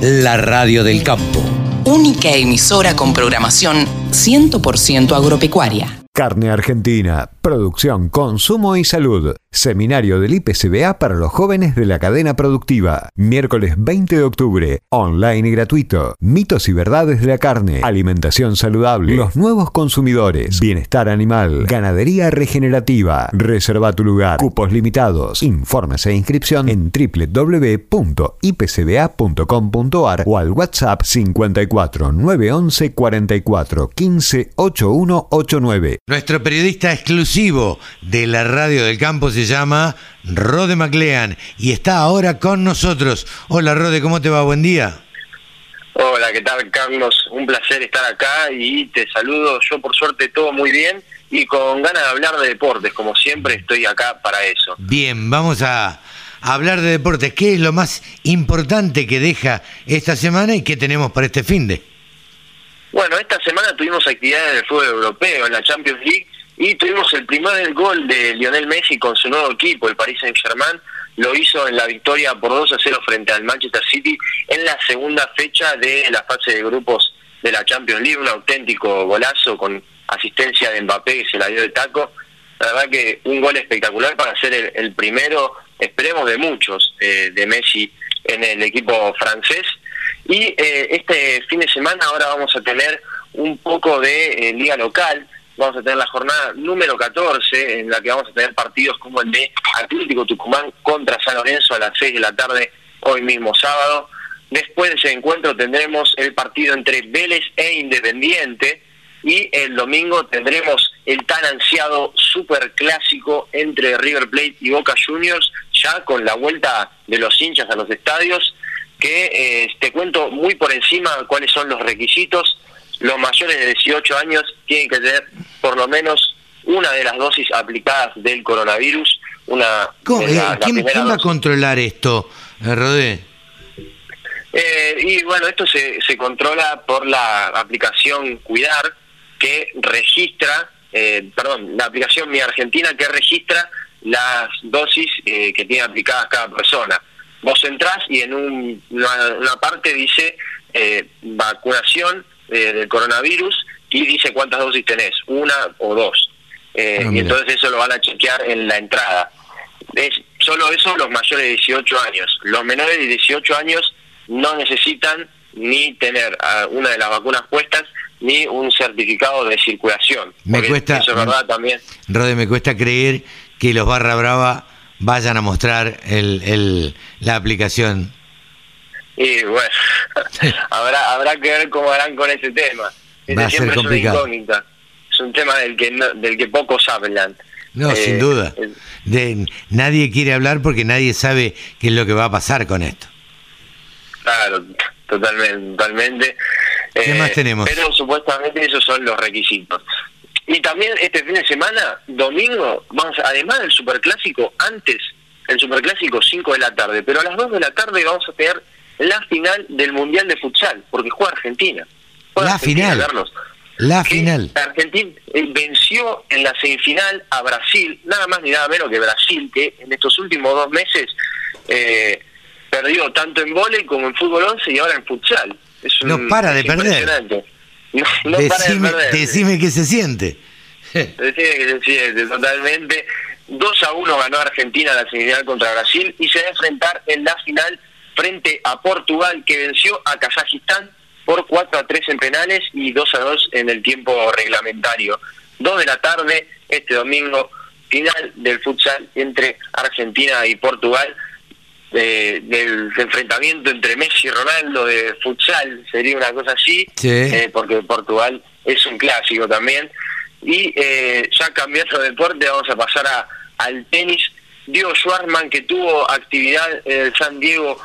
la radio del campo. Única emisora con programación 100% agropecuaria. Carne Argentina, producción, consumo y salud. Seminario del IPCBA para los jóvenes de la cadena productiva. Miércoles 20 de octubre, online y gratuito. Mitos y verdades de la carne, alimentación saludable, los nuevos consumidores, bienestar animal, ganadería regenerativa. Reserva tu lugar. Cupos limitados. Informes e inscripción en www.ipcba.com.ar o al WhatsApp 54 911 44 15 8189. Nuestro periodista exclusivo de la radio del campo se llama Rode MacLean y está ahora con nosotros. Hola Rode, ¿cómo te va? Buen día. Hola, ¿qué tal Carlos? Un placer estar acá y te saludo. Yo por suerte todo muy bien y con ganas de hablar de deportes, como siempre estoy acá para eso. Bien, vamos a hablar de deportes. ¿Qué es lo más importante que deja esta semana y qué tenemos para este fin de? Bueno, esta semana tuvimos actividades del fútbol europeo en la Champions League y tuvimos el primer gol de Lionel Messi con su nuevo equipo, el Paris Saint-Germain. Lo hizo en la victoria por 2 a 0 frente al Manchester City en la segunda fecha de la fase de grupos de la Champions League. Un auténtico golazo con asistencia de Mbappé que se la dio de taco. La verdad que un gol espectacular para ser el, primero, esperemos de muchos, eh, de Messi en el equipo francés. Y eh, este fin de semana ahora vamos a tener un poco de eh, liga local. Vamos a tener la jornada número 14, en la que vamos a tener partidos como el de Atlético Tucumán contra San Lorenzo a las 6 de la tarde, hoy mismo sábado. Después de ese encuentro tendremos el partido entre Vélez e Independiente. Y el domingo tendremos el tan ansiado super clásico entre River Plate y Boca Juniors, ya con la vuelta de los hinchas a los estadios que eh, te cuento muy por encima cuáles son los requisitos. Los mayores de 18 años tienen que tener por lo menos una de las dosis aplicadas del coronavirus. Una eh, ¿Quién, va a controlar esto, eh, Rodé? y bueno, esto se, se controla por la aplicación Cuidar, que registra, perdón, la aplicación Mi Argentina que registra las dosis que tiene aplicadas cada persona vos entrás y en una, parte dice eh, vacunación eh, del coronavirus y dice cuántas dosis tenés, una o dos. Eh, ah, y entonces eso lo van a chequear en la entrada. Es solo eso los mayores de 18 años. Los menores de 18 años no necesitan ni tener ah, una de las vacunas puestas ni un certificado de circulación. Me cuesta, eso es verdad también. Rode, me cuesta creer que los barra brava vayan a mostrar el, el, la aplicación. Y bueno, habrá, habrá que ver cómo harán con ese tema. Va a ser complicado. Es, un tema del que, del que pocos hablan. No, eh, sin duda. De, nadie quiere hablar porque nadie sabe qué es lo que va a pasar con esto. Claro, totalmente. totalmente. ¿Qué más eh, tenemos? Pero supuestamente esos son los requisitos. Y también este fin de semana, domingo, vamos además del superclásico, antes, el superclásico 5 de la tarde, pero a las 2 de la tarde vamos a tener la final del Mundial de Futsal, porque juega Argentina. la final. La final. Argentina eh, venció en la semifinal a Brasil, nada más ni nada menos que Brasil, que en estos últimos dos meses eh, perdió tanto en vóley como en fútbol 11 y ahora en futsal. no para de perder. No, decime, decime qué se siente. Decime que se siente, totalmente. 2 a 1 ganó Argentina la semifinal contra Brasil y se va a enfrentar en la final frente a Portugal que venció a Kazajistán por 4 a 3 en penales y 2 a 2 en el tiempo reglamentario. 2 de la tarde este domingo, final del futsal entre Argentina y Portugal del enfrentamiento entre Messi y Ronaldo de futsal, sería una cosa así, eh, porque Portugal es un clásico también. Y eh, ya cambiando de deporte, vamos a pasar a, al tenis. Diego Schwartzman, que tuvo actividad en el San Diego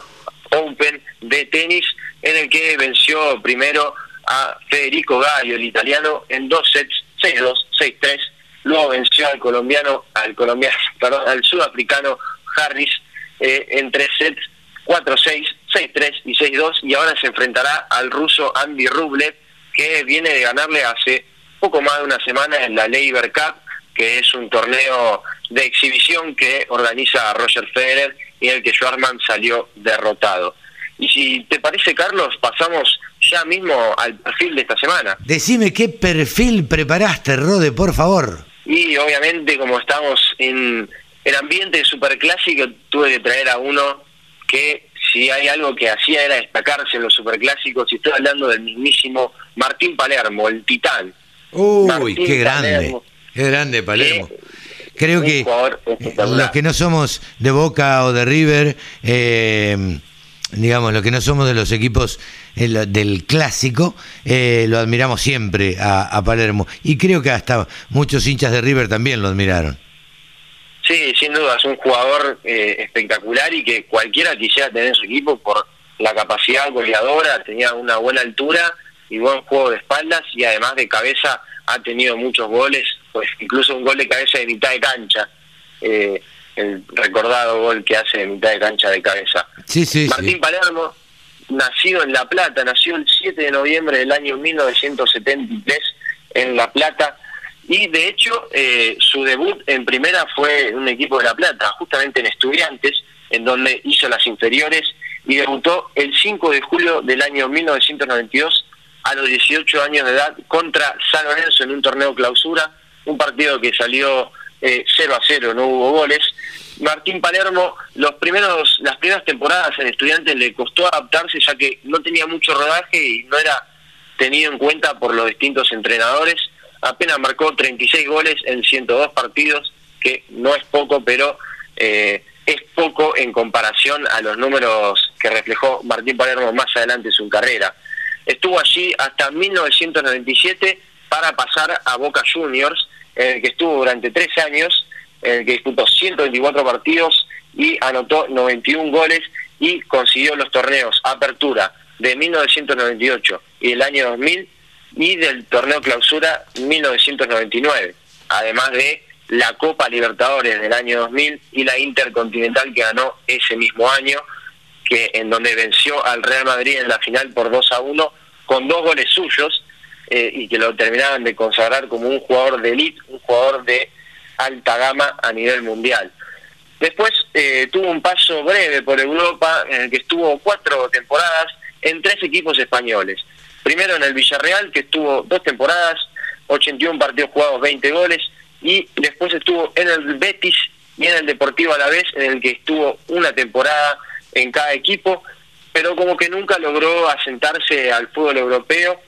Open de tenis, en el que venció primero a Federico Gallo, el italiano, en dos sets, 6-2, 6-3. Luego venció al colombiano, al colombiano, perdón, al sudafricano Harris eh, en tres sets, 4-6, 6-3 y 6-2, y ahora se enfrentará al ruso Andy Rublev, que viene de ganarle hace poco más de una semana en la Labor Cup, que es un torneo de exhibición que organiza Roger Federer y en el que Schwarman salió derrotado. Y si te parece, Carlos, pasamos ya mismo al perfil de esta semana. Decime qué perfil preparaste, Rode, por favor. Y obviamente, como estamos en el ambiente superclásico, tuve que traer a uno que si hay algo que hacía era destacarse en los superclásicos, y estoy hablando del mismísimo Martín Palermo, el titán. Uy, qué grande, qué grande Palermo. Creo que los que no somos de Boca o de River, eh, digamos, los que no somos de los equipos eh, del clásico, eh, lo admiramos siempre a, Palermo. Y creo que hasta muchos hinchas de River también lo admiraron. Sí, sin duda, es un jugador espectacular y que cualquiera quisiera tener en su equipo por la capacidad goleadora, tenía una buena altura y buen juego de espaldas y además de cabeza ha tenido muchos goles, pues incluso un gol de cabeza de mitad de cancha, eh, el recordado gol que hace de mitad de cancha de cabeza. Sí, sí, Martín Palermo, nacido en La Plata, nació el 7 de noviembre del año 1973 en La Plata y de hecho eh, su debut en primera fue en un equipo de La Plata, justamente en Estudiantes, en donde hizo las inferiores y debutó el 5 de julio del año 1992 a los 18 años de edad contra San Lorenzo en un torneo clausura, un partido que salió eh, 0 a 0, no hubo goles. Martín Palermo, los primeros, las primeras temporadas en Estudiantes le costó adaptarse ya que no tenía mucho rodaje y no era tenido en cuenta por los distintos entrenadores. Apenas marcó 36 goles en 102 partidos, que no es poco, pero eh, es poco en comparación a los números que reflejó Martín Palermo más adelante en su carrera. Estuvo allí hasta 1997 para pasar a Boca Juniors, en el que estuvo durante tres años, en el que disputó 124 partidos y anotó 91 goles y consiguió los torneos Apertura de 1998 y el año 2000 y del torneo Clausura 1999, además de la Copa Libertadores del año 2000 y la Intercontinental que ganó ese mismo año que en donde venció al Real Madrid en la final por 2 a 1 con dos goles suyos eh, y que lo terminaban de consagrar como un jugador de elite, un jugador de alta gama a nivel mundial. Después eh, tuvo un paso breve por Europa en el que estuvo cuatro temporadas en tres equipos españoles. Primero en el Villarreal, que estuvo dos temporadas, 81 partidos jugados, 20 goles, y después estuvo en el Betis y en el Deportivo a la vez, en el que estuvo una temporada en cada equipo, pero como que nunca logró asentarse al fútbol europeo,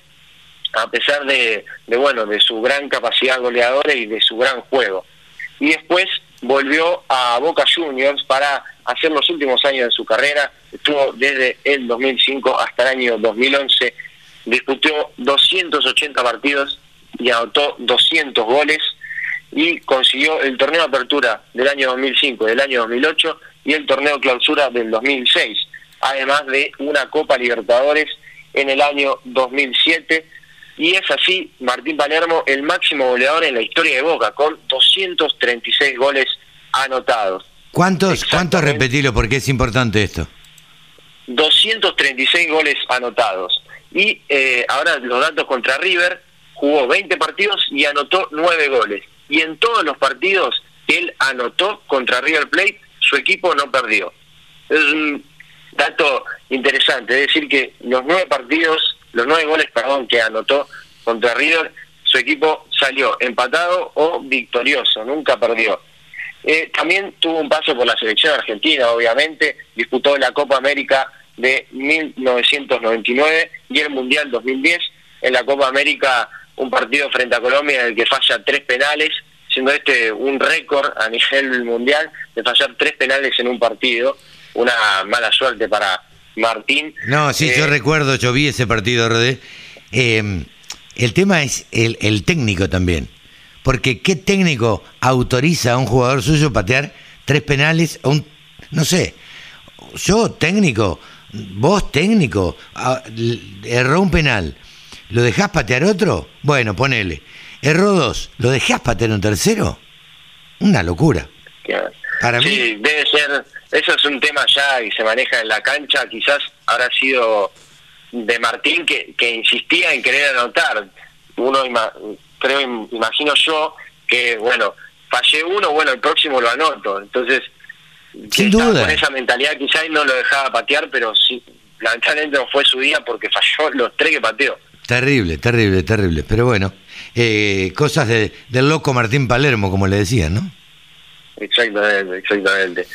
a pesar de, bueno, de su gran capacidad goleadora y de su gran juego. Y después volvió a Boca Juniors para hacer los últimos años de su carrera, estuvo desde el 2005 hasta el año 2011, disputó 280 partidos y anotó 200 goles y consiguió el torneo de apertura del año 2005 del año 2008 y el torneo clausura del 2006, además de una Copa Libertadores en el año 2007. Y es así, Martín Palermo, el máximo goleador en la historia de Boca, con 236 goles anotados. ¿Cuántos, cuántos repetilo? Porque es importante esto. 236 goles anotados. Y eh, ahora los datos contra River, jugó 20 partidos y anotó 9 goles. Y en todos los partidos que él anotó contra River Plate, su equipo no perdió. Es un dato interesante, es decir que los nueve partidos, los nueve goles, perdón, que anotó contra River, su equipo salió empatado o victorioso, nunca perdió. Eh, también tuvo un paso por la selección argentina, obviamente, disputó la Copa América de 1999 y el Mundial 2010. En la Copa América, un partido frente a Colombia en el que falla tres penales siendo este un récord a nivel mundial de fallar tres penales en un partido, una mala suerte para Martín. No, sí, yo eh, recuerdo, yo vi ese partido, Rodé. Em, el tema es el, el técnico también, porque ¿qué técnico autoriza a un jugador suyo patear tres penales? un, no sé, yo técnico, vos técnico, erró un penal, ¿lo dejás patear otro? Bueno, ponele Erró dos. ¿Lo dejás para un tercero? Una locura. Para sí, debe ser. Eso es un tema ya y se maneja en la cancha. Quizás habrá sido de Martín que, que insistía en querer anotar. Uno, creo, imagino yo que, bueno, fallé uno, bueno, el próximo lo anoto. Entonces, Sin duda. con esa mentalidad, quizás no lo dejaba patear, pero sí lamentablemente no fue su día porque falló los tres que pateó. Terrible, terrible, terrible. Pero bueno, eh, cosas de, del loco Martín Palermo, como le decían, ¿no? Exactamente, exactamente.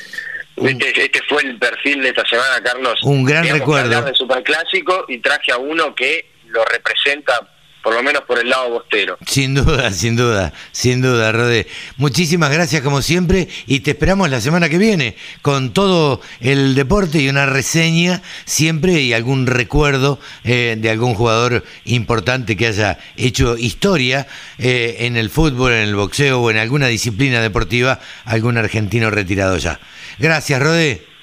Este, este, fue el perfil de esta semana, Carlos. Un gran recuerdo. De Superclásico y traje a uno que lo representa por lo menos por el lado bostero. Sin duda, sin duda, sin duda, Rodé. Muchísimas gracias como siempre y te esperamos la semana que viene con todo el deporte y una reseña siempre y algún recuerdo eh, de algún jugador importante que haya hecho historia eh, en el fútbol, en el boxeo o en alguna disciplina deportiva, algún argentino retirado ya. Gracias, Rodé.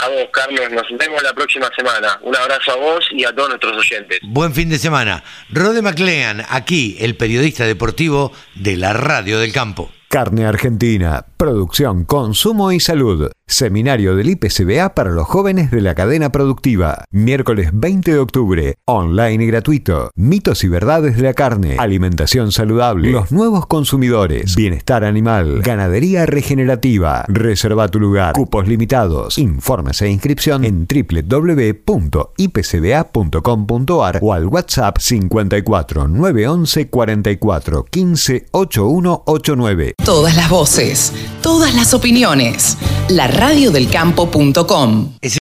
A vos, Carlos, nos vemos la próxima semana. Un abrazo a vos y a todos nuestros oyentes. Buen fin de semana. Rode McLean, aquí el periodista deportivo de la Radio del Campo. Carne Argentina, producción, consumo y salud. Seminario del IPCBA para los jóvenes de la cadena productiva. Miércoles 20 de octubre. Online y gratuito. Mitos y verdades de la carne. Alimentación saludable. Los nuevos consumidores. Bienestar animal. Ganadería regenerativa. Reserva tu lugar. Cupos limitados. Informes e inscripción en www.ipcba.com.ar o al WhatsApp 54 911 44 15 8189. Todas las voces. Todas las opiniones. La radiodelcampo.com.